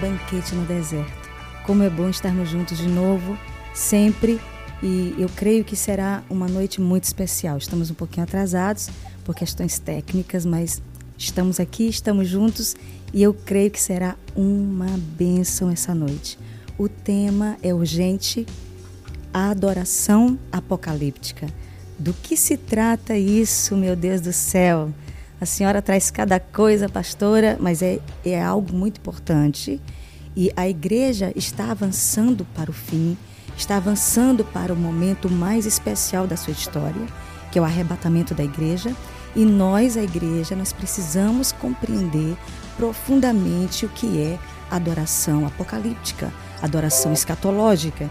banquete no deserto. Como é bom estarmos juntos de novo, sempre, e eu creio que será uma noite muito especial. Estamos um pouquinho atrasados por questões técnicas, mas estamos aqui, estamos juntos e eu creio que será uma bênção essa noite. O tema é urgente, a adoração apocalíptica. Do que se trata isso, meu Deus do céu? A senhora traz cada coisa, pastora, mas é, é algo muito importante. E a igreja está avançando para o fim, está avançando para o momento mais especial da sua história, que é o arrebatamento da igreja. E nós, a igreja, nós precisamos compreender profundamente o que é adoração apocalíptica, adoração escatológica.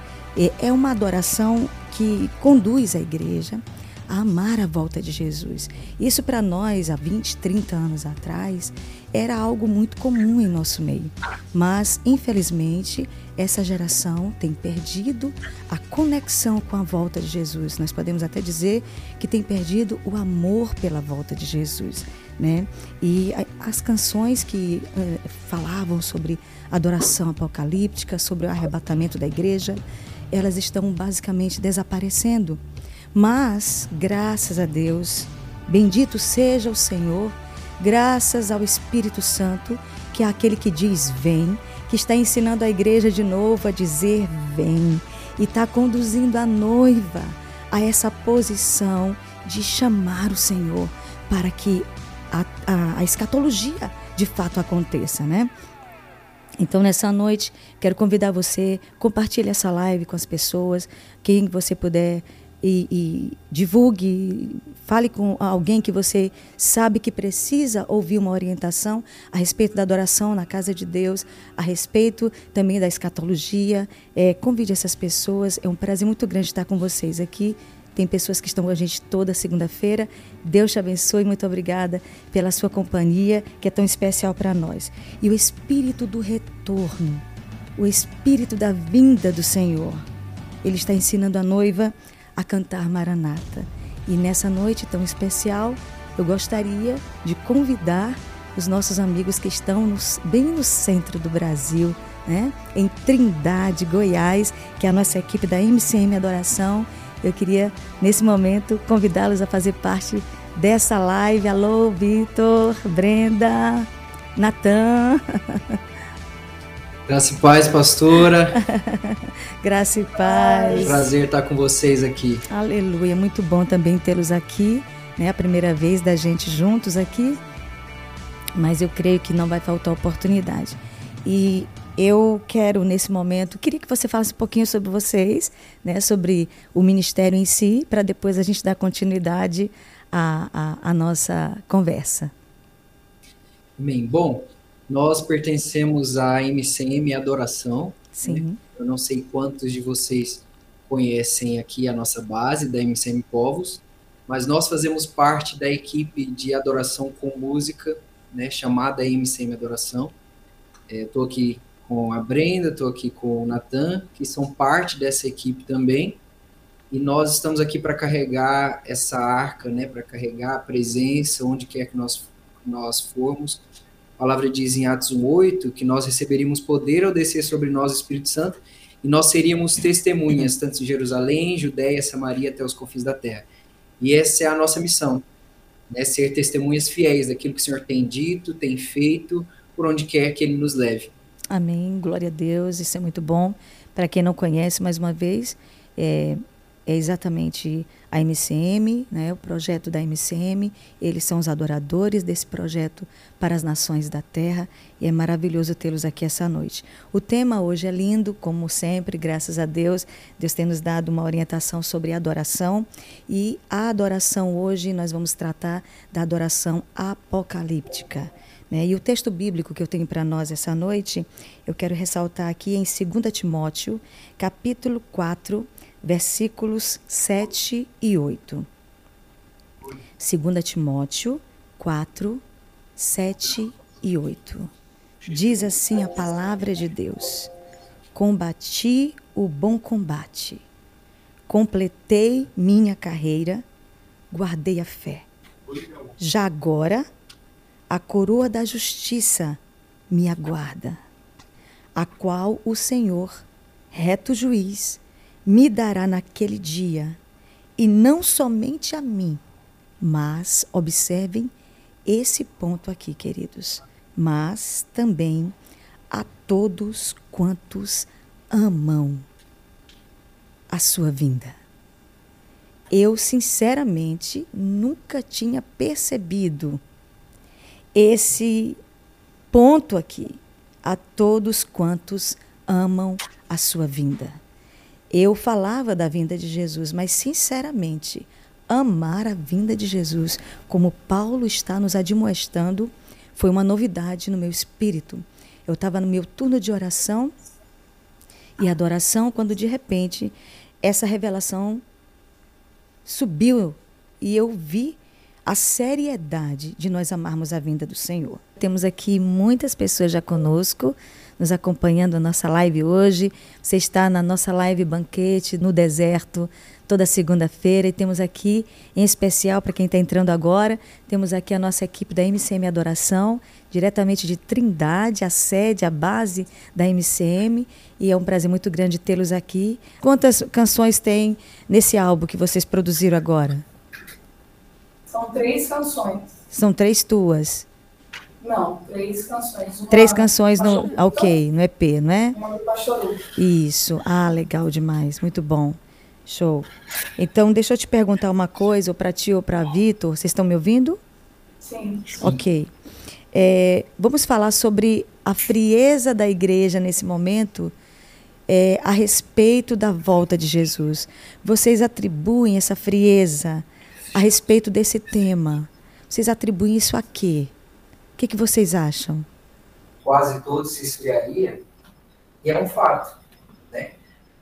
É uma adoração que conduz a igreja a amar a volta de Jesus. Isso para nós, há 20, 30 anos atrás, era algo muito comum em nosso meio. Mas, infelizmente, essa geração tem perdido a conexão com a volta de Jesus. Nós podemos até dizer que tem perdido o amor pela volta de Jesus. Né? E as canções que eh, falavam sobre adoração apocalíptica, sobre o arrebatamento da igreja, elas estão basicamente desaparecendo. Mas, graças a Deus, bendito seja o Senhor, graças ao Espírito Santo, que é aquele que diz vem, que está ensinando a igreja de novo a dizer vem, e está conduzindo a noiva a essa posição de chamar o Senhor para que a, a, a escatologia de fato aconteça, né? Então, nessa noite, quero convidar você, compartilhe essa live com as pessoas, quem você puder e, e, divulgue, fale com alguém que você sabe que precisa ouvir uma orientação a respeito da adoração na casa de Deus, a respeito também da escatologia. É, convide essas pessoas. É um prazer muito grande estar com vocês aqui. Tem pessoas que estão com a gente toda segunda-feira. Deus te abençoe. Muito obrigada pela sua companhia, que é tão especial para nós. E o espírito do retorno, o espírito da vinda do Senhor. Ele está ensinando a noiva a cantar Maranata. E nessa noite tão especial, eu gostaria de convidar os nossos amigos que estão nos, bem no centro do Brasil, né? em Trindade, Goiás, que é a nossa equipe da MCM Adoração. Eu queria, nesse momento, convidá-los a fazer parte dessa live. Alô, Vitor, Brenda, Natan. Graça e paz, pastora. Graça e paz. Prazer estar com vocês aqui. Aleluia, muito bom também tê-los aqui, né? A primeira vez da gente juntos aqui. Mas eu creio que não vai faltar oportunidade. E eu quero nesse momento, queria que você falasse um pouquinho sobre vocês, né, sobre o ministério em si, para depois a gente dar continuidade à, à, à nossa conversa. Bem, bom, nós pertencemos à MCM Adoração. Sim. Né? Eu não sei quantos de vocês conhecem aqui a nossa base da MCM Povos, mas nós fazemos parte da equipe de adoração com música, né, chamada MCM Adoração. Estou é, aqui com a Brenda, estou aqui com o Natan, que são parte dessa equipe também. E nós estamos aqui para carregar essa arca, né, para carregar a presença onde quer que nós, nós formos, a palavra diz em Atos 1:8 que nós receberíamos poder ao descer sobre nós o Espírito Santo e nós seríamos testemunhas tanto em Jerusalém, Judéia, Samaria até os confins da terra. E essa é a nossa missão, né? Ser testemunhas fiéis daquilo que o Senhor tem dito, tem feito, por onde quer que ele nos leve. Amém. Glória a Deus. Isso é muito bom. Para quem não conhece, mais uma vez, é, é exatamente a MCM, né, o projeto da MCM. Eles são os adoradores desse projeto para as nações da terra e é maravilhoso tê-los aqui essa noite. O tema hoje é lindo, como sempre, graças a Deus. Deus tem nos dado uma orientação sobre adoração e a adoração hoje nós vamos tratar da adoração apocalíptica. Né? E o texto bíblico que eu tenho para nós essa noite, eu quero ressaltar aqui em 2 Timóteo, capítulo 4, versículos 7 e 8. 2 Timóteo 4, 7 e 8. Diz assim a palavra de Deus: Combati o bom combate, completei minha carreira, guardei a fé. Já agora, a coroa da justiça me aguarda, a qual o Senhor, reto juiz, me dará naquele dia, e não somente a mim, mas observem esse ponto aqui, queridos, mas também a todos quantos amam a sua vinda. Eu, sinceramente, nunca tinha percebido esse ponto aqui. A todos quantos amam a sua vinda. Eu falava da vinda de Jesus, mas, sinceramente, amar a vinda de Jesus, como Paulo está nos admoestando, foi uma novidade no meu espírito. Eu estava no meu turno de oração e adoração quando de repente essa revelação subiu e eu vi a seriedade de nós amarmos a vinda do Senhor. Temos aqui muitas pessoas já conosco, nos acompanhando a nossa live hoje. Você está na nossa live Banquete no Deserto, toda segunda-feira. E temos aqui, em especial para quem está entrando agora, temos aqui a nossa equipe da MCM Adoração, diretamente de Trindade, a sede, a base da MCM. E é um prazer muito grande tê-los aqui. Quantas canções tem nesse álbum que vocês produziram agora? São três canções. São três tuas. Não, três canções. Uma três canções no. Ok, no EP, não é? Uma do Pachoru. Isso. Ah, legal demais. Muito bom. Show. Então, deixa eu te perguntar uma coisa, ou para ti ou para Vitor. Vocês estão me ouvindo? Sim. Sim. Ok. É, vamos falar sobre a frieza da igreja nesse momento é, a respeito da volta de Jesus. Vocês atribuem essa frieza a respeito desse tema? Vocês atribuem isso a quê? O que, que vocês acham? Quase todos se esfriaria, e é um fato. Né?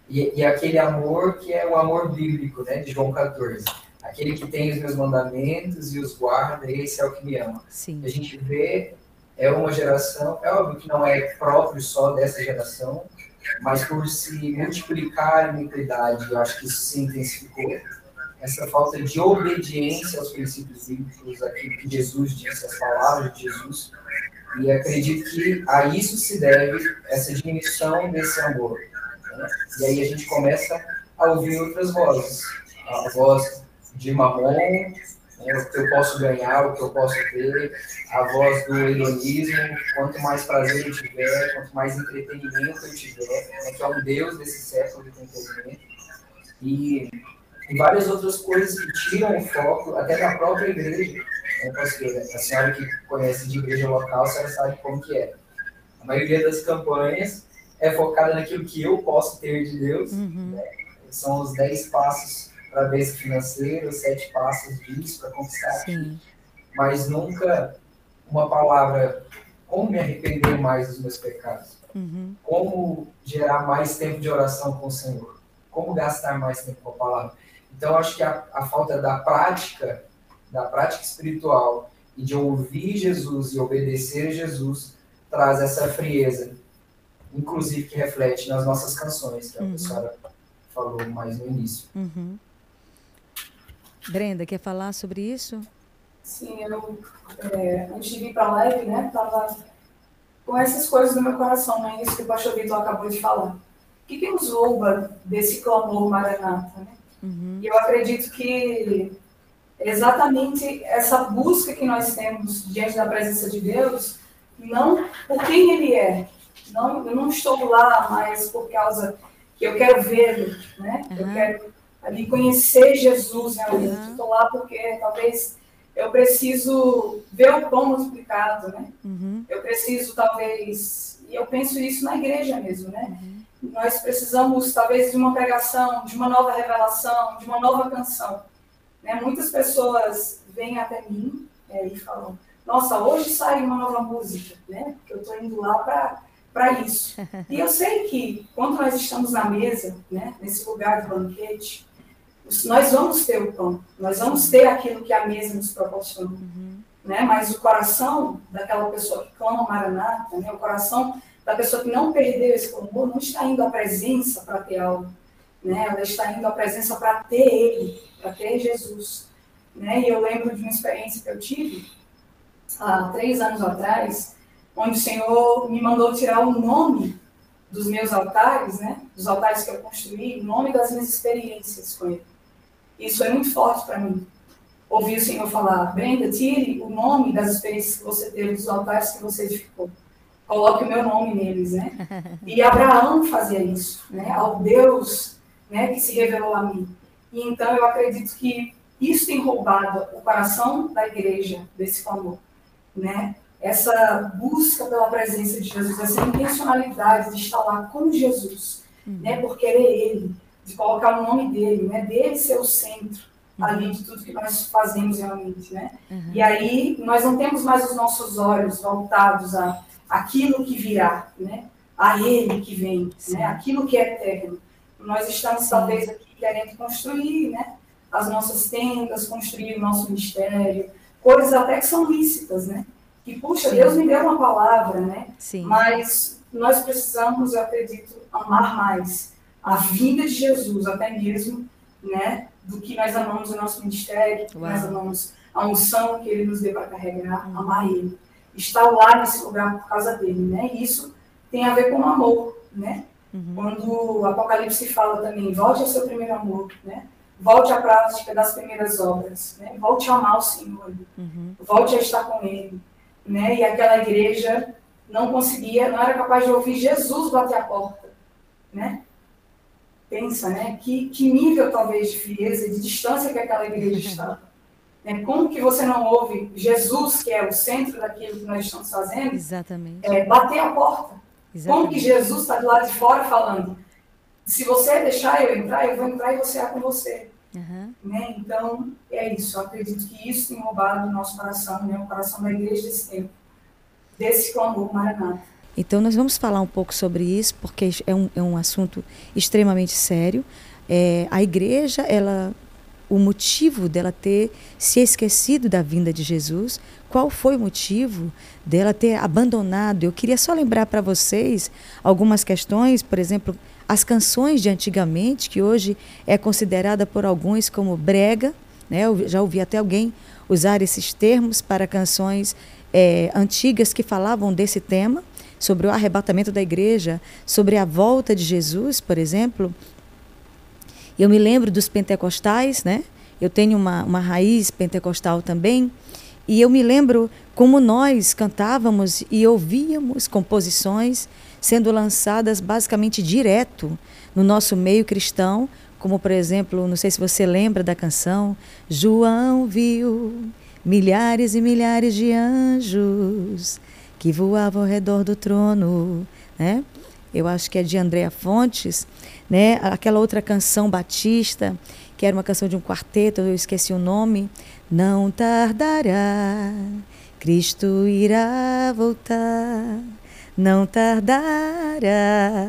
E, e aquele amor que é o amor bíblico, né, de João 14. Aquele que tem os meus mandamentos e os guarda, esse é o que me ama. Sim. A gente vê, é uma geração, é óbvio que não é próprio só dessa geração, mas por se multiplicar a iniquidade, eu acho que isso se intensificou essa falta de obediência aos princípios bíblicos, aquilo que Jesus disse, as palavras de Jesus. E acredito que a isso se deve essa diminuição desse amor. Né? E aí a gente começa a ouvir outras vozes. A voz de Mamon, né? o que eu posso ganhar, o que eu posso ter, a voz do hedonismo, quanto mais prazer eu tiver, quanto mais entretenimento eu tiver, né? que é um Deus desse século de entretenimento. E e várias outras coisas que tiram o foco até da própria igreja. Né, pastor? A senhora que conhece de igreja local, a senhora sabe como que é. A maioria das campanhas é focada naquilo que eu posso ter de Deus. Uhum. Né? São os dez passos para a bênção financeira, os sete passos disso para conquistar. Sim. Mas nunca uma palavra como me arrepender mais dos meus pecados. Uhum. Como gerar mais tempo de oração com o Senhor. Como gastar mais tempo com a palavra. Então, acho que a, a falta da prática, da prática espiritual e de ouvir Jesus e obedecer a Jesus traz essa frieza, inclusive que reflete nas nossas canções, que a uhum. senhora falou mais no início. Uhum. Brenda, quer falar sobre isso? Sim, eu, é, antes de vir para a live, né, estava com essas coisas no meu coração, né, isso que o pastor Vitor acabou de falar. O que, que nos rouba desse clamor maranata, né? Uhum. E eu acredito que exatamente essa busca que nós temos diante da presença de Deus, não por quem Ele é. Não, eu não estou lá mais por causa que eu quero vê-lo, né? Uhum. Eu quero ali conhecer Jesus realmente. Uhum. Estou lá porque talvez eu preciso ver o pão multiplicado, né? Uhum. Eu preciso talvez, e eu penso isso na igreja mesmo, né? Uhum nós precisamos, talvez, de uma pregação, de uma nova revelação, de uma nova canção. Né? Muitas pessoas vêm até mim é, e falam: Nossa, hoje sai uma nova música, né? Porque eu estou indo lá para isso. E eu sei que quando nós estamos na mesa, né, nesse lugar de banquete, nós vamos ter o pão, nós vamos ter aquilo que a mesa nos proporciona. Uhum. Né? Mas o coração daquela pessoa que clama Maranata, né? o coração da pessoa que não perdeu esse clamor não está indo à presença para ter algo, né? Ela está indo à presença para ter Ele, para ter Jesus, né? E eu lembro de uma experiência que eu tive há três anos atrás, onde o Senhor me mandou tirar o nome dos meus altares, né, dos altares que eu construí, o nome das minhas experiências com ele. Isso é muito forte para mim. Ouvir o Senhor falar, Brenda, tire o nome das experiências que você teve, dos altares que você edificou. Coloque o meu nome neles, né? E Abraão fazia isso, né? Ao Deus né, que se revelou a mim. E então eu acredito que isso tem roubado o coração da igreja desse clamor, né? Essa busca pela presença de Jesus, essa intencionalidade de estar lá com Jesus, uhum. né? Por querer Ele, de colocar o nome dele, né? Dele ser o centro uhum. ali de tudo que nós fazemos realmente, né? Uhum. E aí nós não temos mais os nossos olhos voltados a aquilo que virá, né? A Ele que vem, né? Aquilo que é eterno. Nós estamos talvez aqui querendo construir, né? As nossas tendas, construir o nosso ministério, coisas até que são lícitas, né? Que, puxa, Sim. Deus me deu uma palavra, né? Sim. Mas nós precisamos, eu acredito, amar mais a vida de Jesus, até mesmo, né? Do que nós amamos o nosso ministério, que nós amamos a unção que Ele nos deu para carregar, uhum. amar Ele. Estar lá nesse lugar por causa dele, né? E isso tem a ver com amor, né? Uhum. Quando o Apocalipse fala também, volte ao seu primeiro amor, né? Volte à prática das primeiras obras, né? Volte a amar o Senhor, uhum. volte a estar com Ele, né? E aquela igreja não conseguia, não era capaz de ouvir Jesus bater a porta, né? Pensa, né? Que, que nível talvez de frieza, de distância que aquela igreja estava. Né? Como que você não ouve Jesus, que é o centro daquilo que nós estamos fazendo, Exatamente. É, bater a porta? Exatamente. Como que Jesus está do lado de fora falando? Se você deixar eu entrar, eu vou entrar e você é com você. Uhum. Né? Então, é isso. Eu acredito que isso tem roubado o nosso coração, né? o coração da igreja desse tempo, desse clamor maranata. Então, nós vamos falar um pouco sobre isso, porque é um, é um assunto extremamente sério. É, a igreja, ela, o motivo dela ter se esquecido da vinda de Jesus qual foi o motivo dela ter abandonado. Eu queria só lembrar para vocês algumas questões, por exemplo, as canções de antigamente, que hoje é considerada por alguns como brega, né? Eu já ouvi até alguém usar esses termos para canções é, antigas que falavam desse tema, sobre o arrebatamento da igreja, sobre a volta de Jesus, por exemplo. Eu me lembro dos pentecostais, né? Eu tenho uma, uma raiz pentecostal também, e eu me lembro como nós cantávamos e ouvíamos composições sendo lançadas basicamente direto no nosso meio cristão, como por exemplo, não sei se você lembra da canção João viu milhares e milhares de anjos que voavam ao redor do trono, né? Eu acho que é de Andréa Fontes, né? Aquela outra canção Batista, que era uma canção de um quarteto, eu esqueci o nome, não tardará, Cristo irá voltar, não tardará.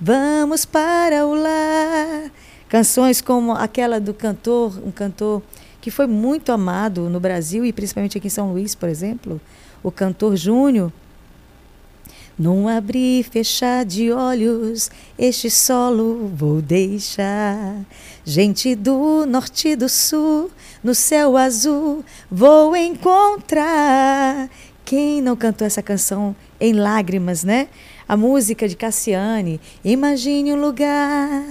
Vamos para o lar. Canções como aquela do cantor, um cantor que foi muito amado no Brasil e principalmente aqui em São Luís, por exemplo, o cantor Júnior, num abrir e fechar de olhos, este solo vou deixar. Gente do norte e do sul, no céu azul, vou encontrar. Quem não cantou essa canção em lágrimas, né? A música de Cassiane. Imagine um lugar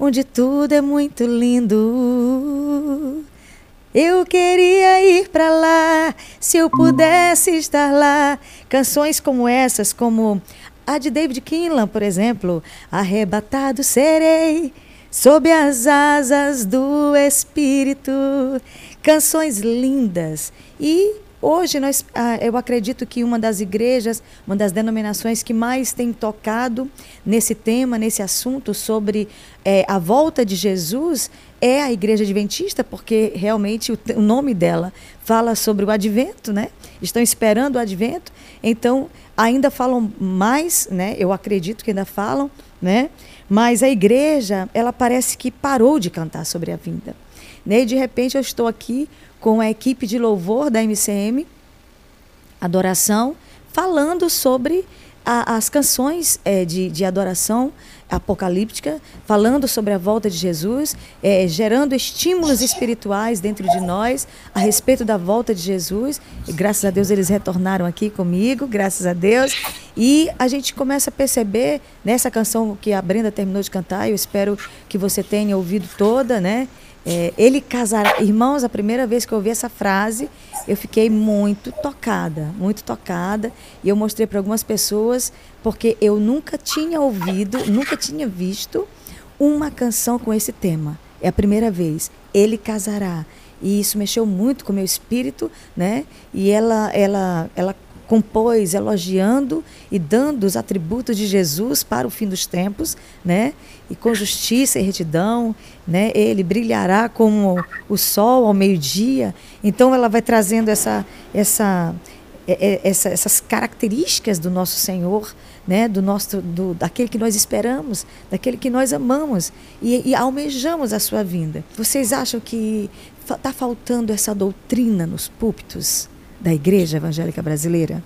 onde tudo é muito lindo. Eu queria ir para lá, se eu pudesse estar lá. Canções como essas, como a de David Kinlan, por exemplo, Arrebatado serei sob as asas do Espírito. Canções lindas e Hoje nós, ah, eu acredito que uma das igrejas, uma das denominações que mais tem tocado nesse tema, nesse assunto sobre é, a volta de Jesus é a Igreja Adventista, porque realmente o, o, nome dela fala sobre o Advento, né? Estão esperando o Advento, então ainda falam mais, né? Eu acredito que ainda falam, né? Mas a igreja, ela parece que parou de cantar sobre a vinda. Né? E de repente eu estou aqui com a equipe de louvor da MCM, adoração, falando sobre a, as canções é, de, de adoração, apocalíptica, falando sobre a volta de Jesus, é, gerando estímulos espirituais dentro de nós a respeito da volta de Jesus. E, graças a Deus eles retornaram aqui comigo, graças a Deus. E a gente começa a perceber nessa canção que a Brenda terminou de cantar, eu espero que você tenha ouvido toda, né? É, ele casará. Irmãos, a primeira vez que eu ouvi essa frase, eu fiquei muito tocada, muito tocada. E eu mostrei para algumas pessoas, porque eu nunca tinha ouvido, nunca tinha visto uma canção com esse tema. É a primeira vez. Ele casará. E isso mexeu muito com o meu espírito, né? E ela, ela, ela compôs elogiando e dando os atributos de Jesus para o fim dos tempos, né? E com justiça e retidão, né? Ele brilhará como o sol ao meio-dia. Então ela vai trazendo essa essa, essa essas características do nosso Senhor, né? Do nosso do daquele que nós esperamos, daquele que nós amamos e, e almejamos a sua vinda. Vocês acham que está faltando essa doutrina nos púlpitos? Da igreja evangélica brasileira?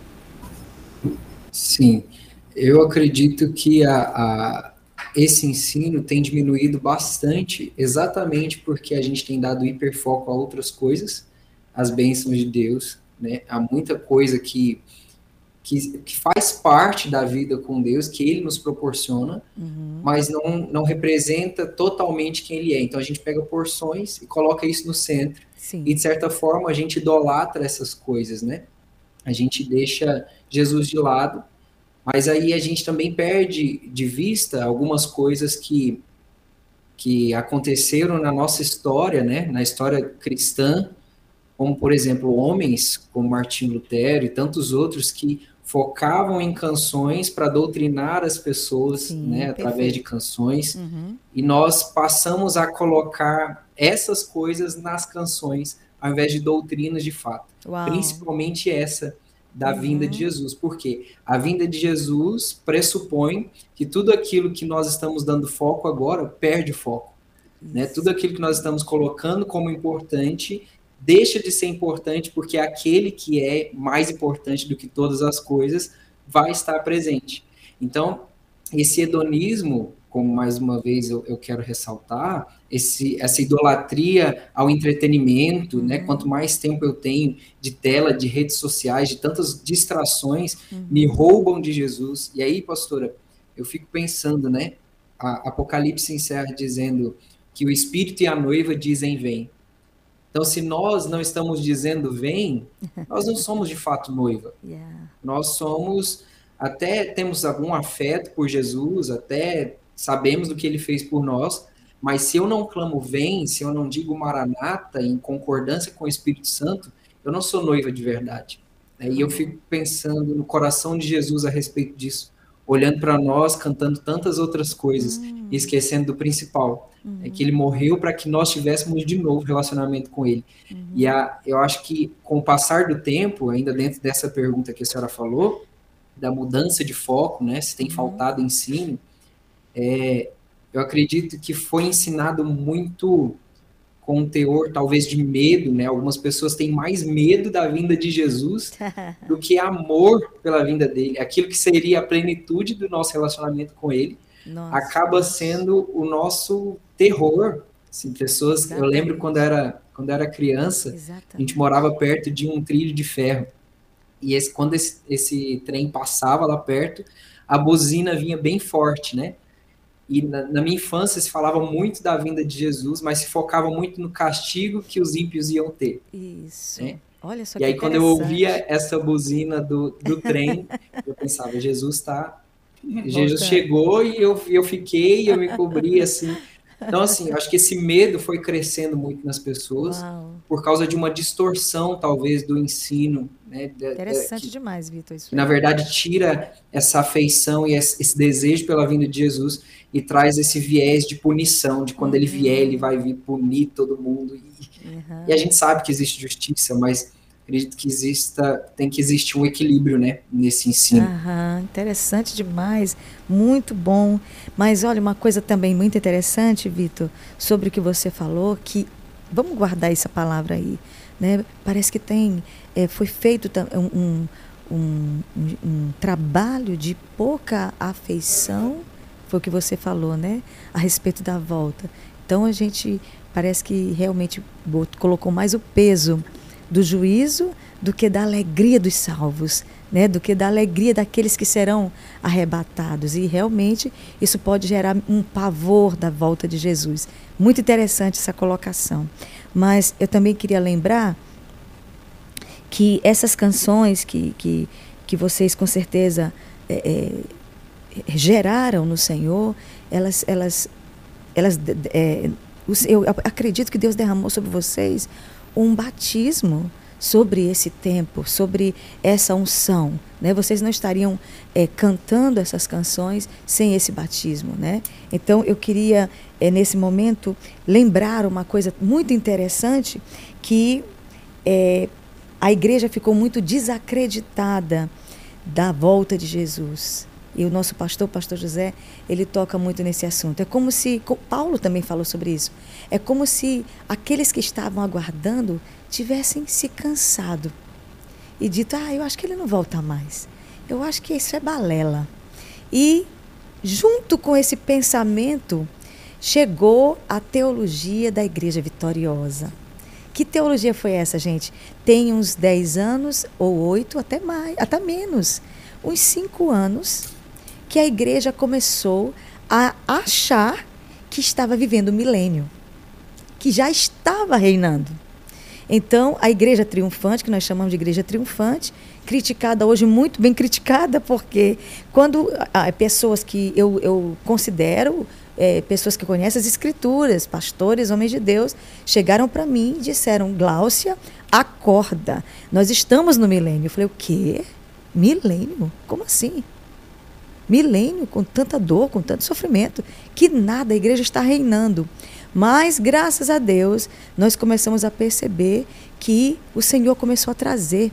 Sim, eu acredito que a, a, esse ensino tem diminuído bastante, exatamente porque a gente tem dado hiperfoco a outras coisas, as bênçãos de Deus, né? Há muita coisa que, que, que faz parte da vida com Deus, que Ele nos proporciona, uhum. mas não, não representa totalmente quem Ele é. Então a gente pega porções e coloca isso no centro Sim. E de certa forma a gente idolatra essas coisas, né? A gente deixa Jesus de lado, mas aí a gente também perde de vista algumas coisas que que aconteceram na nossa história, né? Na história cristã, como por exemplo homens como Martim Lutero e tantos outros que focavam em canções para doutrinar as pessoas, Sim, né, através de canções, uhum. e nós passamos a colocar essas coisas nas canções, ao invés de doutrinas de fato. Uau. Principalmente essa da uhum. vinda de Jesus, porque a vinda de Jesus pressupõe que tudo aquilo que nós estamos dando foco agora perde foco. Né? Tudo aquilo que nós estamos colocando como importante deixa de ser importante porque aquele que é mais importante do que todas as coisas vai estar presente. Então, esse hedonismo, como mais uma vez eu, eu quero ressaltar, esse, essa idolatria ao entretenimento, né? uhum. Quanto mais tempo eu tenho de tela, de redes sociais, de tantas distrações, uhum. me roubam de Jesus. E aí, pastora, eu fico pensando, né? A Apocalipse encerra dizendo que o Espírito e a noiva dizem vem. Então, se nós não estamos dizendo vem, nós não somos de fato noiva. Yeah. Nós somos, até temos algum afeto por Jesus, até sabemos do que ele fez por nós, mas se eu não clamo vem, se eu não digo maranata em concordância com o Espírito Santo, eu não sou noiva de verdade. E eu fico pensando no coração de Jesus a respeito disso olhando para nós, cantando tantas outras coisas, uhum. e esquecendo do principal, uhum. é que ele morreu para que nós tivéssemos de novo relacionamento com ele. Uhum. E a, eu acho que com o passar do tempo, ainda dentro dessa pergunta que a senhora falou, da mudança de foco, né, se tem uhum. faltado ensino, é, eu acredito que foi ensinado muito com um teor talvez de medo, né? Algumas pessoas têm mais medo da vinda de Jesus do que amor pela vinda dele. Aquilo que seria a plenitude do nosso relacionamento com ele Nossa. acaba sendo o nosso terror. Assim, pessoas, Exatamente. eu lembro quando era quando era criança, Exatamente. a gente morava perto de um trilho de ferro. E esse, quando esse, esse trem passava lá perto, a buzina vinha bem forte, né? E na, na, minha infância se falava muito da vinda de Jesus, mas se focava muito no castigo que os ímpios iam ter. Isso. Né? Olha só e aí, quando eu ouvia essa buzina do, do trem, eu pensava, Jesus está. Jesus chegou e eu, eu fiquei, eu me cobri assim. Então, assim, eu acho que esse medo foi crescendo muito nas pessoas Uau. por causa de uma distorção, talvez, do ensino. Né, Interessante que, demais, Vitor. Isso na verdade, tira essa afeição e esse desejo pela vinda de Jesus e traz esse viés de punição, de quando uhum. ele vier, ele vai vir punir todo mundo. E, uhum. e, a gente sabe que existe justiça, mas acredito que exista, tem que existir um equilíbrio, né, nesse ensino. Uhum. Interessante demais, muito bom. Mas olha, uma coisa também muito interessante, Vitor, sobre o que você falou, que vamos guardar essa palavra aí, né? Parece que tem, é, foi feito um, um, um, um trabalho de pouca afeição foi o que você falou, né? A respeito da volta. Então a gente parece que realmente colocou mais o peso do juízo do que da alegria dos salvos, né? Do que da alegria daqueles que serão arrebatados. E realmente isso pode gerar um pavor da volta de Jesus. Muito interessante essa colocação. Mas eu também queria lembrar que essas canções que, que, que vocês com certeza é, é, geraram no Senhor, elas, elas, elas é, eu acredito que Deus derramou sobre vocês um batismo sobre esse tempo, sobre essa unção. Né? Vocês não estariam é, cantando essas canções sem esse batismo. Né? Então, eu queria, é, nesse momento, lembrar uma coisa muito interessante que é, a igreja ficou muito desacreditada da volta de Jesus. E o nosso pastor, o pastor José, ele toca muito nesse assunto. É como se, Paulo também falou sobre isso. É como se aqueles que estavam aguardando tivessem se cansado e dito: "Ah, eu acho que ele não volta mais. Eu acho que isso é balela". E junto com esse pensamento chegou a teologia da igreja vitoriosa. Que teologia foi essa, gente? Tem uns 10 anos, ou 8, até mais, até menos. Uns 5 anos que a igreja começou a achar que estava vivendo o milênio, que já estava reinando. Então, a igreja triunfante, que nós chamamos de igreja triunfante, criticada hoje, muito bem criticada, porque quando ah, pessoas que eu, eu considero é, pessoas que conhecem as escrituras, pastores, homens de Deus, chegaram para mim e disseram: Gláucia, acorda, nós estamos no milênio. Eu falei: o quê? Milênio? Como assim? Milênio com tanta dor, com tanto sofrimento, que nada, a igreja está reinando. Mas, graças a Deus, nós começamos a perceber que o Senhor começou a trazer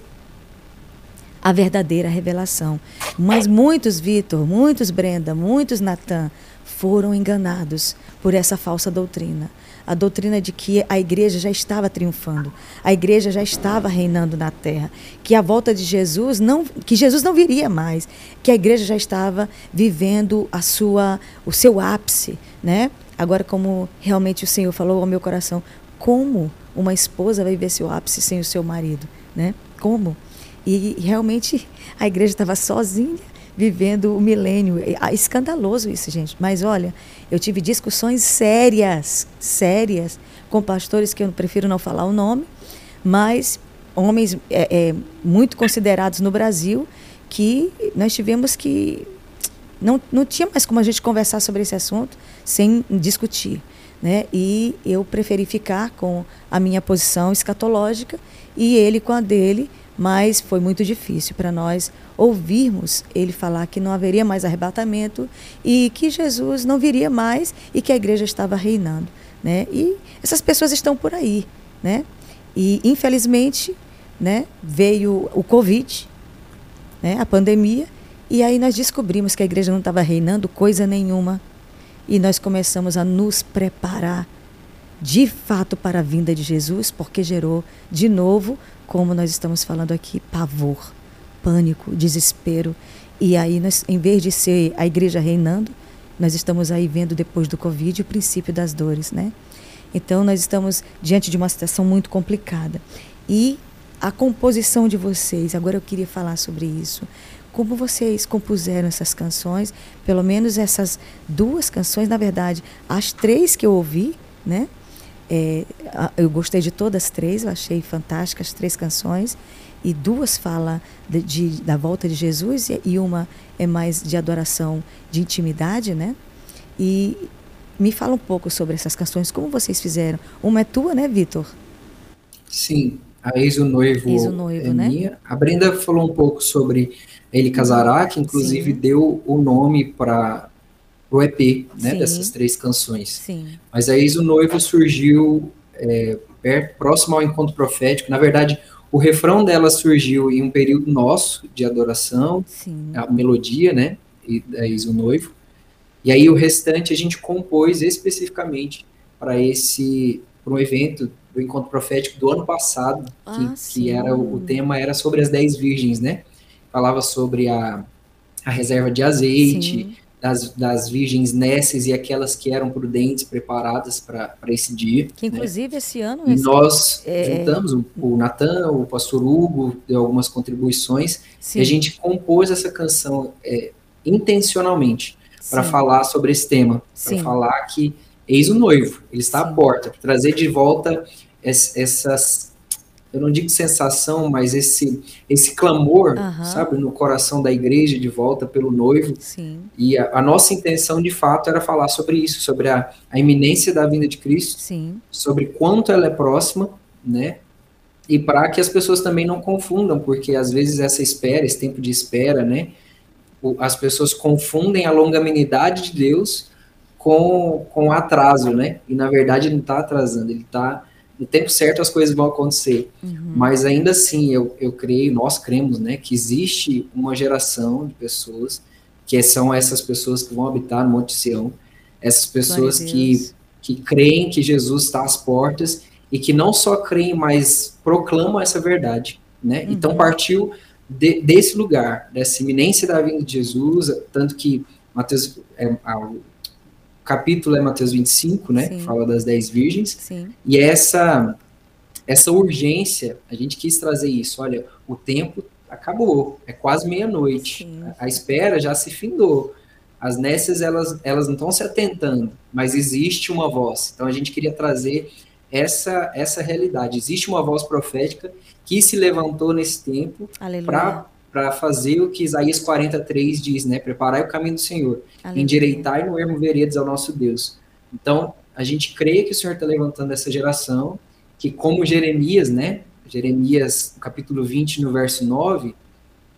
a verdadeira revelação. Mas muitos, Vitor, muitos, Brenda, muitos, Natan, foram enganados por essa falsa doutrina. A doutrina de que a igreja já estava triunfando, a igreja já estava reinando na terra, que a volta de Jesus não, que Jesus não viria mais, que a igreja já estava vivendo a sua, o seu ápice, né? Agora como realmente o Senhor falou ao meu coração, como uma esposa vai viver seu ápice sem o seu marido, né? Como? E realmente a igreja estava sozinha vivendo o milênio. É escandaloso isso, gente. Mas olha, eu tive discussões sérias, sérias, com pastores que eu prefiro não falar o nome, mas homens é, é, muito considerados no Brasil, que nós tivemos que. Não, não tinha mais como a gente conversar sobre esse assunto sem discutir. Né? E eu preferi ficar com a minha posição escatológica e ele com a dele, mas foi muito difícil para nós ouvirmos ele falar que não haveria mais arrebatamento e que Jesus não viria mais e que a igreja estava reinando, né? E essas pessoas estão por aí, né? E infelizmente, né, veio o Covid, né, a pandemia, e aí nós descobrimos que a igreja não estava reinando coisa nenhuma. E nós começamos a nos preparar de fato para a vinda de Jesus, porque gerou de novo, como nós estamos falando aqui, pavor pânico, desespero. E aí, nós, em vez de ser a igreja reinando, nós estamos aí vendo depois do Covid o princípio das dores, né? Então, nós estamos diante de uma situação muito complicada. E a composição de vocês, agora eu queria falar sobre isso. Como vocês compuseram essas canções, pelo menos essas duas canções, na verdade, as três que eu ouvi, né? É, eu gostei de todas as três, eu achei fantásticas as três canções e duas falam de, de, da volta de Jesus e uma é mais de adoração, de intimidade, né? E me fala um pouco sobre essas canções, como vocês fizeram. Uma é tua, né, Vitor? Sim, a Ex o Noivo, Ex -o -noivo é né? minha. A Brenda falou um pouco sobre Ele Casará, que inclusive Sim. deu o nome para o EP, né, Sim. dessas três canções. Sim. Mas a o Noivo surgiu é, perto, próximo ao encontro profético. Na verdade, o refrão dela surgiu em um período nosso de adoração, Sim. a melodia, né? E daí o noivo. E aí o restante a gente compôs especificamente para esse para um evento do encontro profético do ano passado, ah, que, que, era o, o, tema era sobre as dez virgens, né? Falava sobre a, a reserva de azeite, sim. Das, das virgens Nesses e aquelas que eram prudentes, preparadas para esse dia. Que né? inclusive né? esse ano. E nós é... juntamos o, o Natan, o pastor Hugo, deu algumas contribuições, Sim. e a gente compôs essa canção é, intencionalmente para falar sobre esse tema, para falar que eis o noivo, ele está à porta, trazer de volta essas eu não digo sensação, mas esse esse clamor, uhum. sabe, no coração da igreja de volta pelo noivo. Sim. E a, a, nossa intenção, de fato, era falar sobre isso, sobre a, a iminência da vinda de Cristo, Sim. sobre quanto ela é próxima, né? E para que as pessoas também não confundam, porque às vezes essa espera, esse tempo de espera, né? As pessoas confundem a longanimidade de Deus com, com atraso, né? E na verdade ele não está atrasando, ele está no tempo certo as coisas vão acontecer. Uhum. Mas ainda assim, eu, eu creio, nós cremos, né, que existe uma geração de pessoas, que são essas pessoas que vão habitar no Monte Sião, essas pessoas que, que creem que Jesus está às portas e que não só creem, mas proclamam essa verdade, né? Uhum. Então partiu de, desse lugar, dessa iminência da vinda de Jesus, tanto que Mateus, é, capítulo é Mateus 25, né? Sim. Que fala das dez virgens. Sim. E essa, essa urgência, a gente quis trazer isso. Olha, o tempo acabou, é quase meia-noite. A, a, espera já se findou. As nécias, elas, elas não estão se atentando, mas existe uma voz. Então a gente queria trazer essa, essa realidade. Existe uma voz profética que se levantou nesse tempo para para fazer o que Isaías 43 diz, né? Preparai o caminho do Senhor, Aleluia. endireitai no ermo veredas ao nosso Deus. Então, a gente crê que o Senhor está levantando essa geração, que como Jeremias, né? Jeremias, capítulo 20, no verso 9,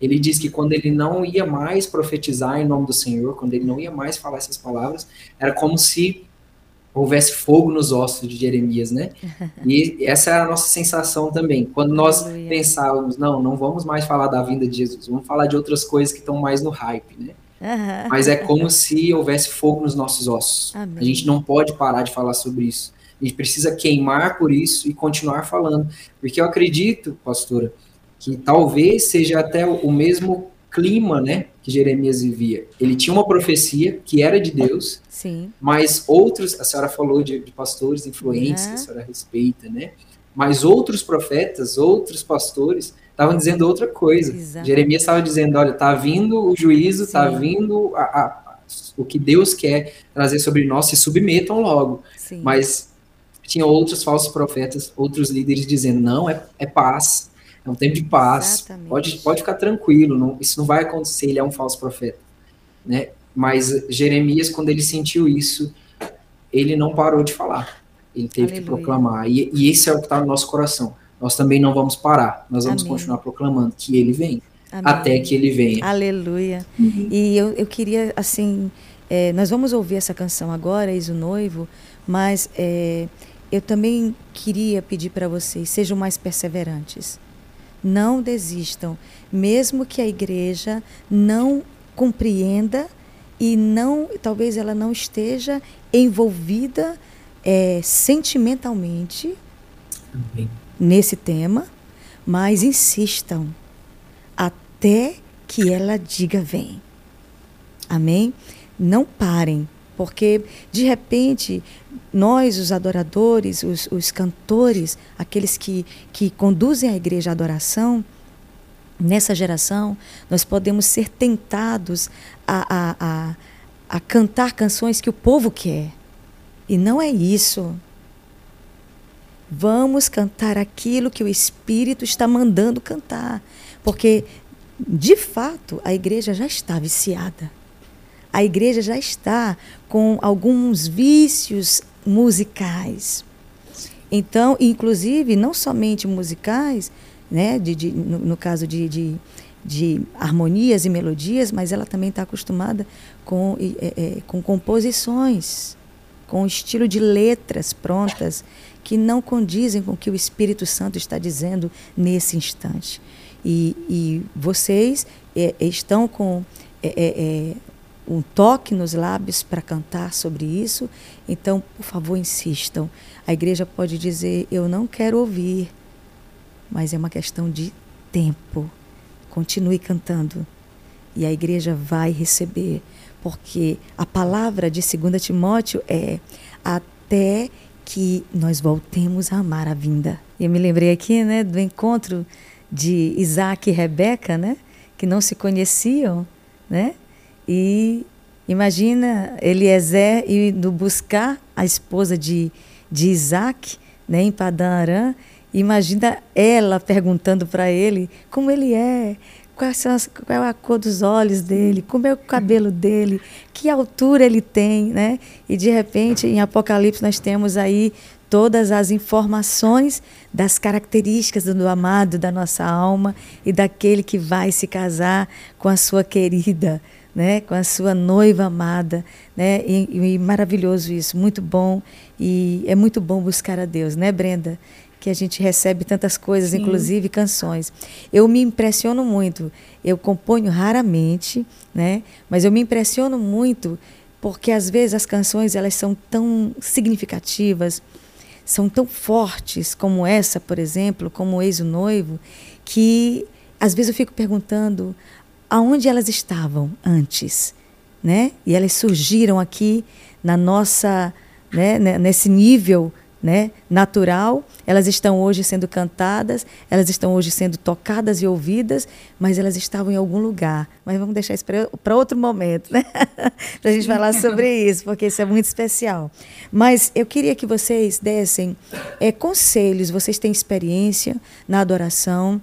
ele diz que quando ele não ia mais profetizar em nome do Senhor, quando ele não ia mais falar essas palavras, era como se houvesse fogo nos ossos de Jeremias, né? E essa era a nossa sensação também. Quando nós pensávamos, não, não vamos mais falar da vinda de Jesus, vamos falar de outras coisas que estão mais no hype, né? Uhum. Mas é como se houvesse fogo nos nossos ossos. Amém. A gente não pode parar de falar sobre isso. A gente precisa queimar por isso e continuar falando. Porque eu acredito, pastora, que talvez seja até o mesmo clima, né, que Jeremias vivia. Ele tinha uma profecia que era de Deus, Sim. mas outros, a senhora falou de, de pastores influentes, que a senhora respeita, né? Mas outros profetas, outros pastores estavam dizendo outra coisa. Exato. Jeremias estava dizendo, olha, está vindo o juízo, está vindo a, a, o que Deus quer trazer sobre nós, se submetam logo. Sim. Mas tinha outros falsos profetas, outros líderes dizendo, não, é, é paz, é um tempo de paz. Pode, pode ficar tranquilo, não, isso não vai acontecer, ele é um falso profeta. Né? Mas Jeremias, quando ele sentiu isso, ele não parou de falar. Ele teve Aleluia. que proclamar. E, e esse é o que está no nosso coração. Nós também não vamos parar. Nós vamos Amém. continuar proclamando que ele vem. Amém. Até que ele venha. Aleluia. Uhum. E eu, eu queria, assim, é, nós vamos ouvir essa canção agora, Eis o Noivo, mas é, eu também queria pedir para vocês, sejam mais perseverantes. Não desistam, mesmo que a igreja não compreenda e não, talvez ela não esteja envolvida é, sentimentalmente Amém. nesse tema, mas insistam até que ela diga vem. Amém? Não parem, porque de repente nós, os adoradores, os, os cantores, aqueles que, que conduzem a igreja à adoração, nessa geração, nós podemos ser tentados a, a, a, a cantar canções que o povo quer. E não é isso. Vamos cantar aquilo que o Espírito está mandando cantar. Porque, de fato, a igreja já está viciada. A igreja já está com alguns vícios musicais. Então, inclusive, não somente musicais, né, de, de no, no, caso de, de, de, harmonias e melodias, mas ela também está acostumada com, é, é, com composições, com estilo de letras prontas que não condizem com o que o Espírito Santo está dizendo nesse instante. E, e vocês é, estão com é, é, é um toque nos lábios para cantar sobre isso. Então, por favor, insistam. A igreja pode dizer: Eu não quero ouvir, mas é uma questão de tempo. Continue cantando. E a igreja vai receber, porque a palavra de 2 Timóteo é até que nós voltemos a amar a vinda. E eu me lembrei aqui, né, do encontro de Isaac e Rebeca, né, que não se conheciam, né, e imagina Eliezer indo buscar a esposa de, de Isaac, né, em Padã Aram, imagina ela perguntando para ele como ele é, as, qual é a cor dos olhos dele, como é o cabelo dele, que altura ele tem, né? E de repente, em Apocalipse, nós temos aí todas as informações das características do amado da nossa alma e daquele que vai se casar com a sua querida, né, com a sua noiva amada, né, e, e maravilhoso isso, muito bom e é muito bom buscar a Deus, né, Brenda? que a gente recebe tantas coisas, Sim. inclusive canções. Eu me impressiono muito. Eu componho raramente, né? Mas eu me impressiono muito porque às vezes as canções elas são tão significativas, são tão fortes como essa, por exemplo, como Ex o Noivo, que às vezes eu fico perguntando aonde elas estavam antes, né? E elas surgiram aqui na nossa, né, nesse nível né, natural, elas estão hoje sendo cantadas, elas estão hoje sendo tocadas e ouvidas, mas elas estavam em algum lugar. Mas vamos deixar isso para outro momento, né? para a gente falar sobre isso, porque isso é muito especial. Mas eu queria que vocês dessem é, conselhos, vocês têm experiência na adoração,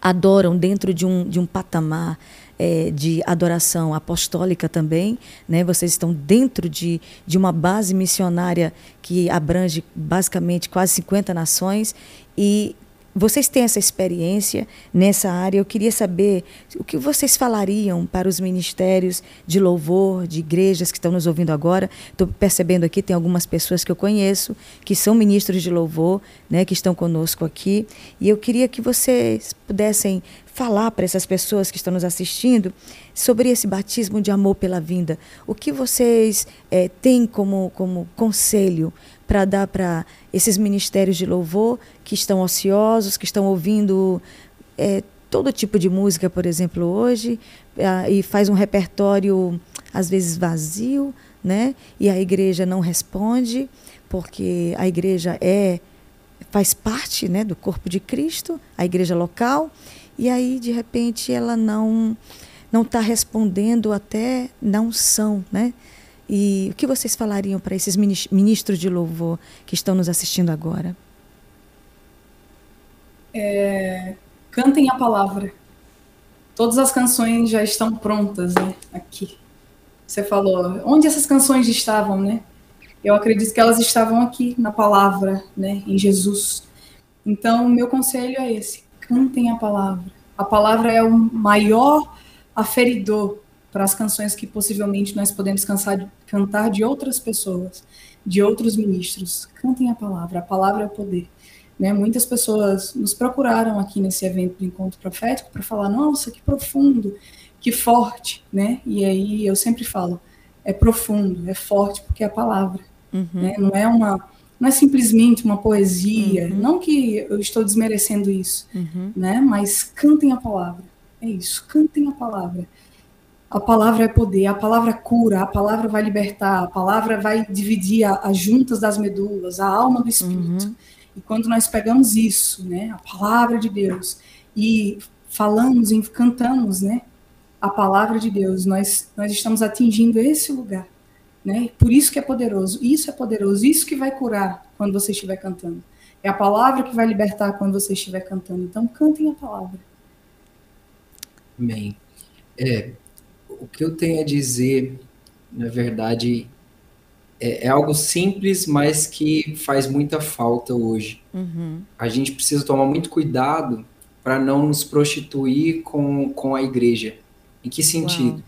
adoram dentro de um, de um patamar é, de adoração apostólica também. Né? Vocês estão dentro de, de uma base missionária que abrange basicamente quase 50 nações e vocês têm essa experiência nessa área. Eu queria saber o que vocês falariam para os ministérios de louvor, de igrejas que estão nos ouvindo agora. Estou percebendo aqui, tem algumas pessoas que eu conheço que são ministros de louvor, né, que estão conosco aqui. E eu queria que vocês pudessem falar para essas pessoas que estão nos assistindo sobre esse batismo de amor pela vinda. O que vocês é, têm como, como conselho para dar para esses ministérios de louvor que estão ociosos, que estão ouvindo é, todo tipo de música, por exemplo, hoje, é, e faz um repertório às vezes vazio, né? E a igreja não responde, porque a igreja é faz parte, né, do corpo de Cristo, a igreja local, e aí de repente ela não não está respondendo até na unção, né? E o que vocês falariam para esses ministros de louvor que estão nos assistindo agora? É, cantem a palavra. Todas as canções já estão prontas, né? Aqui. Você falou, onde essas canções estavam, né? Eu acredito que elas estavam aqui na palavra, né? Em Jesus. Então, meu conselho é esse: cantem a palavra. A palavra é o maior aferidor para as canções que possivelmente nós podemos cansar, cantar de outras pessoas, de outros ministros. Cantem a palavra, a palavra é o poder. Né? Muitas pessoas nos procuraram aqui nesse evento do encontro profético para falar: nossa, que profundo, que forte, né? E aí eu sempre falo: é profundo, é forte porque é a palavra, uhum. né? Não é uma não é simplesmente uma poesia, uhum. não que eu estou desmerecendo isso, uhum. né? Mas cantem a palavra. É isso, cantem a palavra. A palavra é poder, a palavra cura, a palavra vai libertar, a palavra vai dividir as juntas das medulas, a alma do espírito. Uhum. E quando nós pegamos isso, né, a palavra de Deus, e falamos e cantamos, né, a palavra de Deus, nós, nós estamos atingindo esse lugar. Né? Por isso que é poderoso. Isso é poderoso. Isso que vai curar quando você estiver cantando. É a palavra que vai libertar quando você estiver cantando. Então, cantem a palavra. Amém. É, o que eu tenho a dizer, na verdade, é, é algo simples, mas que faz muita falta hoje. Uhum. A gente precisa tomar muito cuidado para não nos prostituir com, com a igreja. Em que sentido?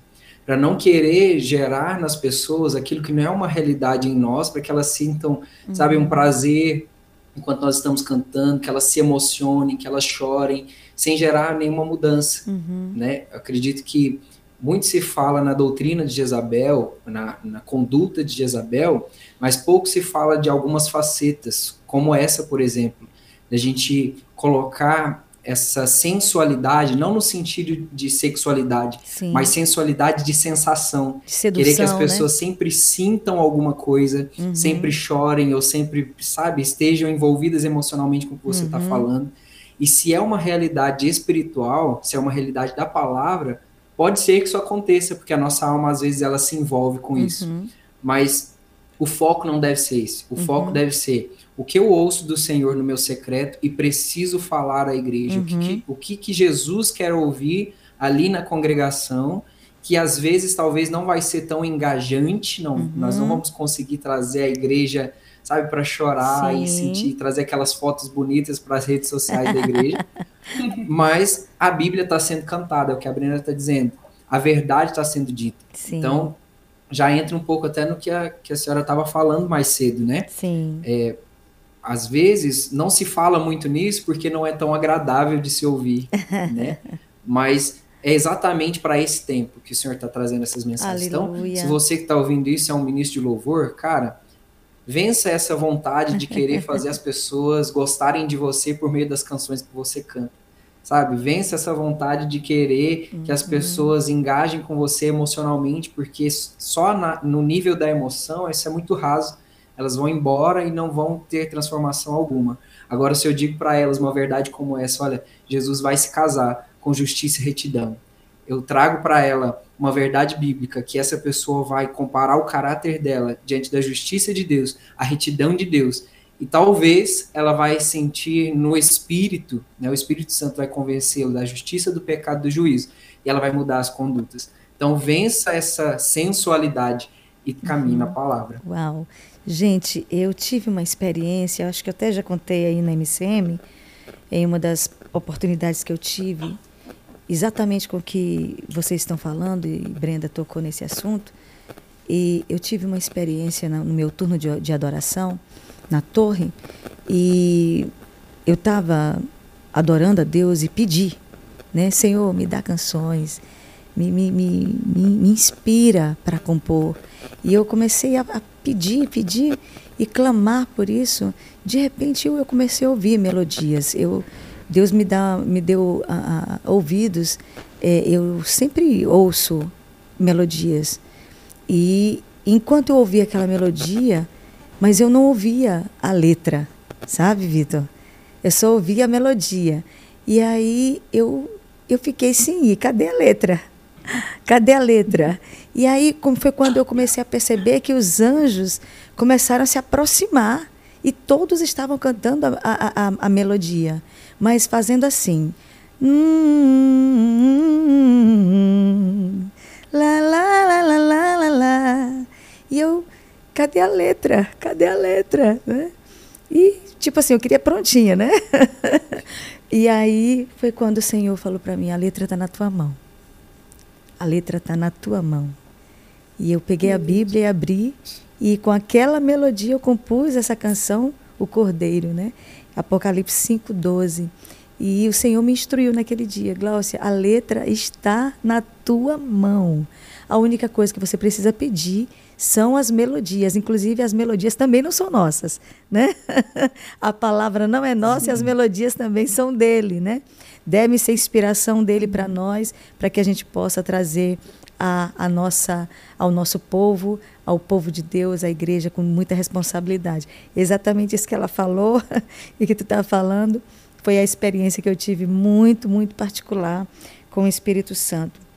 Para não querer gerar nas pessoas aquilo que não é uma realidade em nós, para que elas sintam, uhum. sabe, um prazer enquanto nós estamos cantando, que elas se emocionem, que elas chorem, sem gerar nenhuma mudança, uhum. né? Eu acredito que muito se fala na doutrina de Jezabel, na, na, conduta de Jezabel, mas pouco se fala de algumas facetas, como essa, por exemplo, da gente colocar essa sensualidade, não no sentido de sexualidade, Sim. mas sensualidade de sensação. De sedução, Querer que as né? pessoas né? sempre sintam alguma coisa, uhum. sempre chorem ou sempre, sabe, estejam envolvidas emocionalmente com o que você está uhum. falando. E se é uma realidade espiritual, se é uma realidade da palavra, pode ser que isso aconteça, porque a nossa alma às vezes ela se envolve com uhum. isso. Mas o foco não deve ser esse. O foco uhum. deve ser o que eu ouço do Senhor no meu secreto e preciso falar à igreja. Uhum. O, que, que, o que, que Jesus quer ouvir ali na congregação, que às vezes talvez não vai ser tão engajante, não, uhum. nós não vamos conseguir trazer a igreja, sabe, para chorar Sim. e sentir, trazer aquelas fotos bonitas para as redes sociais da igreja. Mas a Bíblia está sendo cantada, é o que a Brenda está dizendo. A verdade está sendo dita. Sim. Então, já entra um pouco até no que a, que a senhora estava falando mais cedo, né? Sim. É, às vezes não se fala muito nisso porque não é tão agradável de se ouvir, né? Mas é exatamente para esse tempo que o Senhor está trazendo essas mensagens. Aleluia. Então, se você que está ouvindo isso é um ministro de louvor, cara, vença essa vontade de querer fazer as pessoas gostarem de você por meio das canções que você canta. Sabe? Vença essa vontade de querer uhum. que as uhum. pessoas engajem com você emocionalmente, porque só na, no nível da emoção isso é muito raso elas vão embora e não vão ter transformação alguma. Agora, se eu digo para elas uma verdade como essa, olha, Jesus vai se casar com justiça e retidão. Eu trago para ela uma verdade bíblica que essa pessoa vai comparar o caráter dela diante da justiça de Deus, a retidão de Deus, e talvez ela vai sentir no espírito, né, o Espírito Santo vai convencê-la da justiça, do pecado, do juízo, e ela vai mudar as condutas. Então vença essa sensualidade e caminhe uhum. na palavra. Uau. Gente, eu tive uma experiência, acho que eu até já contei aí na MCM, em uma das oportunidades que eu tive, exatamente com o que vocês estão falando, e Brenda tocou nesse assunto. E eu tive uma experiência no meu turno de, de adoração, na torre, e eu estava adorando a Deus e pedi, né? Senhor, me dá canções, me, me, me, me inspira para compor. E eu comecei a, a pedir, pedir e clamar por isso. De repente eu, eu comecei a ouvir melodias. Eu, Deus me, dá, me deu a, a, ouvidos. É, eu sempre ouço melodias. E enquanto eu ouvia aquela melodia, mas eu não ouvia a letra, sabe, Vitor? Eu só ouvia a melodia. E aí eu, eu fiquei sim, cadê a letra? Cadê a letra? E aí foi quando eu comecei a perceber que os anjos começaram a se aproximar e todos estavam cantando a, a, a melodia, mas fazendo assim. lá, lá, lá, lá, lá, lá. E eu, cadê a letra? Cadê a letra? Né? E, tipo assim, eu queria prontinha, né? e aí foi quando o Senhor falou para mim: a letra está na tua mão. A letra está na tua mão. E eu peguei a Bíblia e abri, e com aquela melodia eu compus essa canção, O Cordeiro, né? Apocalipse 5,12. E o Senhor me instruiu naquele dia, Glaucia, a letra está na tua mão. A única coisa que você precisa pedir são as melodias. Inclusive, as melodias também não são nossas, né? a palavra não é nossa Sim. e as melodias também são dele, né? Deve ser inspiração dele para nós, para que a gente possa trazer a, a nossa, ao nosso povo, ao povo de Deus, à igreja, com muita responsabilidade. Exatamente isso que ela falou e que tu está falando foi a experiência que eu tive muito, muito particular com o Espírito Santo.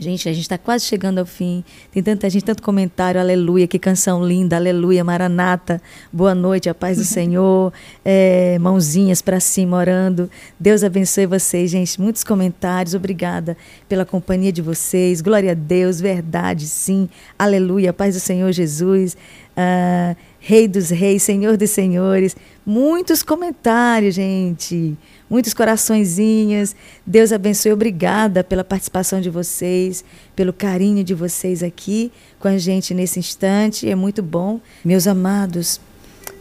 Gente, a gente está quase chegando ao fim. Tem tanta gente, tanto comentário. Aleluia, que canção linda. Aleluia, Maranata. Boa noite, a paz do Senhor. É, mãozinhas para cima, orando. Deus abençoe vocês, gente. Muitos comentários. Obrigada pela companhia de vocês. Glória a Deus, verdade, sim. Aleluia, paz do Senhor Jesus. Ah, Rei dos Reis, Senhor dos Senhores. Muitos comentários, gente muitos coraçõezinhos. Deus abençoe. Obrigada pela participação de vocês, pelo carinho de vocês aqui com a gente nesse instante. É muito bom. Meus amados,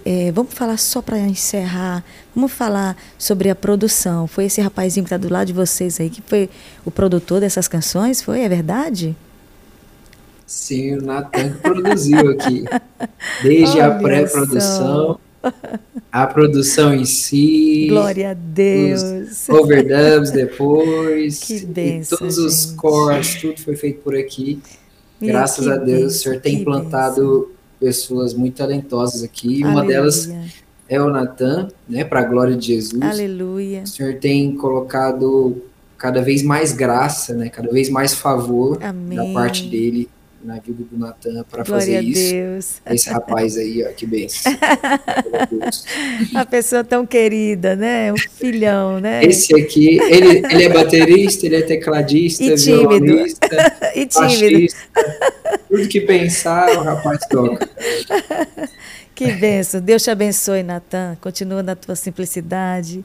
é, vamos falar só para encerrar. Vamos falar sobre a produção. Foi esse rapazinho que está do lado de vocês aí que foi o produtor dessas canções? Foi? É verdade? Sim, o Natan produziu aqui. Desde Olha a pré-produção A produção em si. Glória a Deus. overdubs depois. Que benção, todos gente. os cores, tudo foi feito por aqui. Graças a Deus, benção, o Senhor tem implantado pessoas muito talentosas aqui. Aleluia. Uma delas é o Natan, né, para a glória de Jesus. Aleluia. O Senhor tem colocado cada vez mais graça, né, cada vez mais favor Amém. da parte dele na vida do Natan para fazer isso. Deus. Esse rapaz aí, ó, que benção. a pessoa tão querida, né? Um filhão, né? Esse aqui, ele, ele é baterista, ele é tecladista, e violonista, e tímido. Baixista, tudo que pensar, o rapaz toca. Que benção. Deus te abençoe, Natan. Continua na tua simplicidade,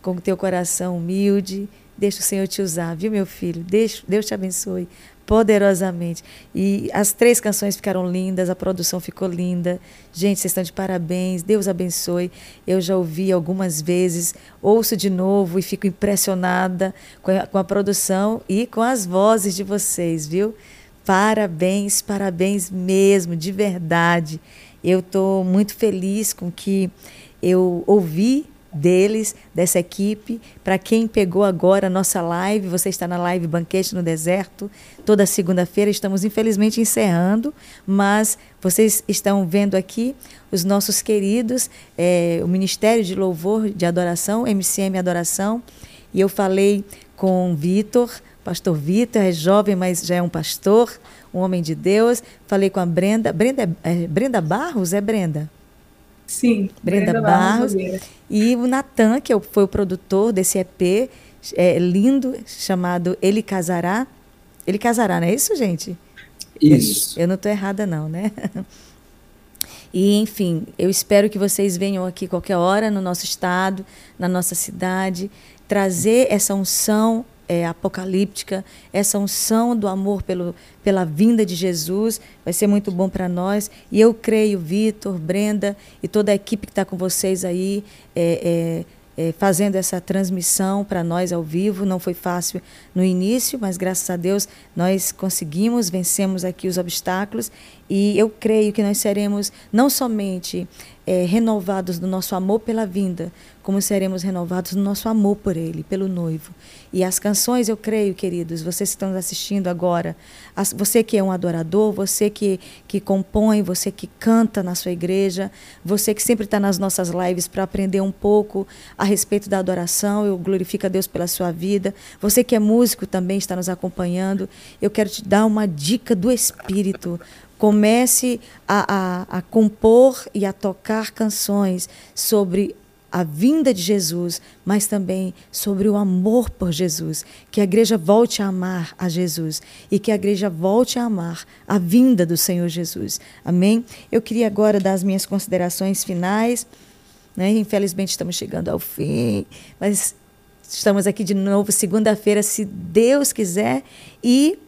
com o teu coração humilde. Deixa o Senhor te usar, viu, meu filho? Deixa, Deus te abençoe poderosamente. E as três canções ficaram lindas, a produção ficou linda. Gente, vocês estão de parabéns, Deus abençoe. Eu já ouvi algumas vezes, ouço de novo e fico impressionada com a, com a produção e com as vozes de vocês, viu? Parabéns, parabéns mesmo, de verdade. Eu estou muito feliz com que eu ouvi deles, dessa equipe. Para quem pegou agora a nossa live, você está na live Banquete no Deserto, toda segunda-feira. Estamos, infelizmente, encerrando, mas vocês estão vendo aqui os nossos queridos, é, o Ministério de Louvor de Adoração, MCM Adoração. E eu falei com Vitor, pastor Vitor, é jovem, mas já é um pastor, um homem de Deus. Falei com a Brenda. Brenda, é, Brenda Barros? É Brenda? Sim, Brenda, Brenda Barros. Barros e o Natan, que foi o produtor desse EP é, lindo, chamado Ele Casará. Ele Casará, não é isso, gente? Isso. Eu não estou errada, não, né? E, enfim, eu espero que vocês venham aqui qualquer hora no nosso estado, na nossa cidade, trazer essa unção é, apocalíptica, essa unção do amor pelo, pela vinda de Jesus, vai ser muito bom para nós. E eu creio, Vitor, Brenda e toda a equipe que está com vocês aí, é, é, é fazendo essa transmissão para nós ao vivo. Não foi fácil no início, mas graças a Deus nós conseguimos, vencemos aqui os obstáculos. E eu creio que nós seremos não somente é, renovados no nosso amor pela vinda, como seremos renovados no nosso amor por Ele, pelo noivo. E as canções, eu creio, queridos, vocês que estão assistindo agora, as, você que é um adorador, você que, que compõe, você que canta na sua igreja, você que sempre está nas nossas lives para aprender um pouco a respeito da adoração, eu glorifico a Deus pela sua vida. Você que é músico também está nos acompanhando, eu quero te dar uma dica do Espírito comece a, a, a compor e a tocar canções sobre a vinda de Jesus, mas também sobre o amor por Jesus. Que a igreja volte a amar a Jesus e que a igreja volte a amar a vinda do Senhor Jesus. Amém? Eu queria agora dar as minhas considerações finais. Né? Infelizmente estamos chegando ao fim, mas estamos aqui de novo segunda-feira, se Deus quiser, e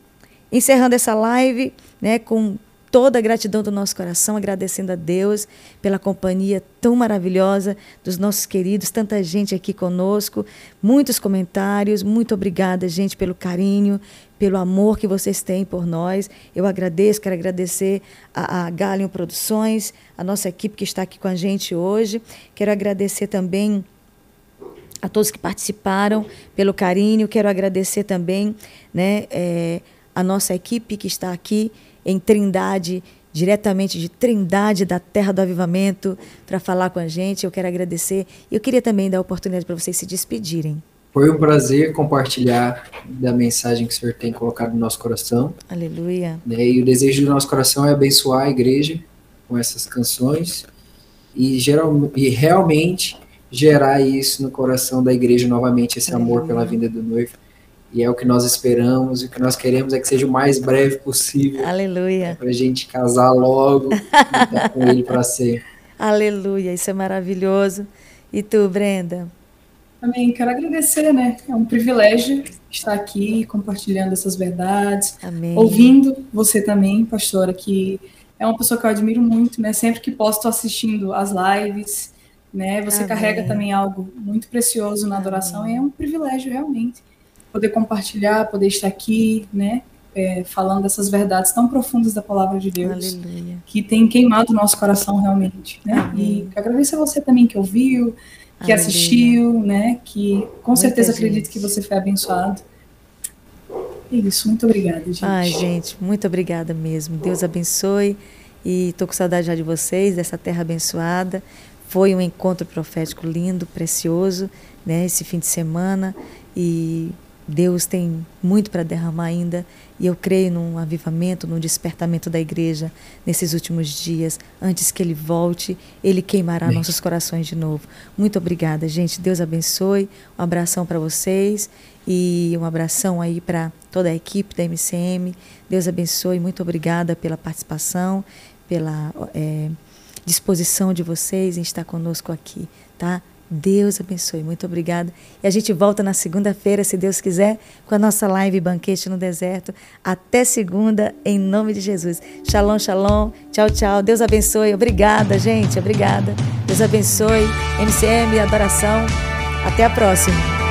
encerrando essa live né, com toda a gratidão do nosso coração, agradecendo a Deus pela companhia tão maravilhosa dos nossos queridos, tanta gente aqui conosco, muitos comentários. Muito obrigada, gente, pelo carinho, pelo amor que vocês têm por nós. Eu agradeço, quero agradecer a, a Galion Produções, a nossa equipe que está aqui com a gente hoje. Quero agradecer também a todos que participaram pelo carinho. Quero agradecer também né, é, a nossa equipe que está aqui em Trindade, diretamente de Trindade, da Terra do Avivamento, para falar com a gente. Eu quero agradecer. E eu queria também dar a oportunidade para vocês se despedirem. Foi um prazer compartilhar da mensagem que o Senhor tem colocado no nosso coração. Aleluia. Né, e o desejo do nosso coração é abençoar a igreja com essas canções e, geral, e realmente gerar isso no coração da igreja novamente, esse Aleluia. amor pela vinda do noivo e é o que nós esperamos, e o que nós queremos é que seja o mais breve possível. Aleluia. Para a gente casar logo e com ele para ser. Aleluia, isso é maravilhoso. E tu, Brenda? Amém. Quero agradecer, né? É um privilégio estar aqui compartilhando essas verdades. Amém. Ouvindo você também, pastora, que é uma pessoa que eu admiro muito, né? Sempre que posso, estou assistindo as lives, né? Você Amém. carrega também algo muito precioso na adoração Amém. e é um privilégio realmente poder compartilhar, poder estar aqui, né? é, falando dessas verdades tão profundas da palavra de Deus, Aleluia. que tem queimado o nosso coração realmente. Né? Amém. E agradeço a você também que ouviu, que Aleluia. assistiu, né? Que com Muita certeza gente. acredito que você foi abençoado. É isso, muito obrigada, gente. Ai, gente, muito obrigada mesmo. Deus abençoe. E tô com saudade já de vocês, dessa terra abençoada. Foi um encontro profético lindo, precioso, né? Esse fim de semana. E Deus tem muito para derramar ainda. E eu creio num avivamento, num despertamento da igreja nesses últimos dias. Antes que Ele volte, Ele queimará Amém. nossos corações de novo. Muito obrigada, gente. Deus abençoe. Um abração para vocês. E um abração aí para toda a equipe da MCM. Deus abençoe. Muito obrigada pela participação, pela eh, disposição de vocês em estar conosco aqui, tá? Deus abençoe. Muito obrigada. E a gente volta na segunda-feira, se Deus quiser, com a nossa live Banquete no Deserto. Até segunda, em nome de Jesus. Shalom, shalom. Tchau, tchau. Deus abençoe. Obrigada, gente. Obrigada. Deus abençoe. MCM, adoração. Até a próxima.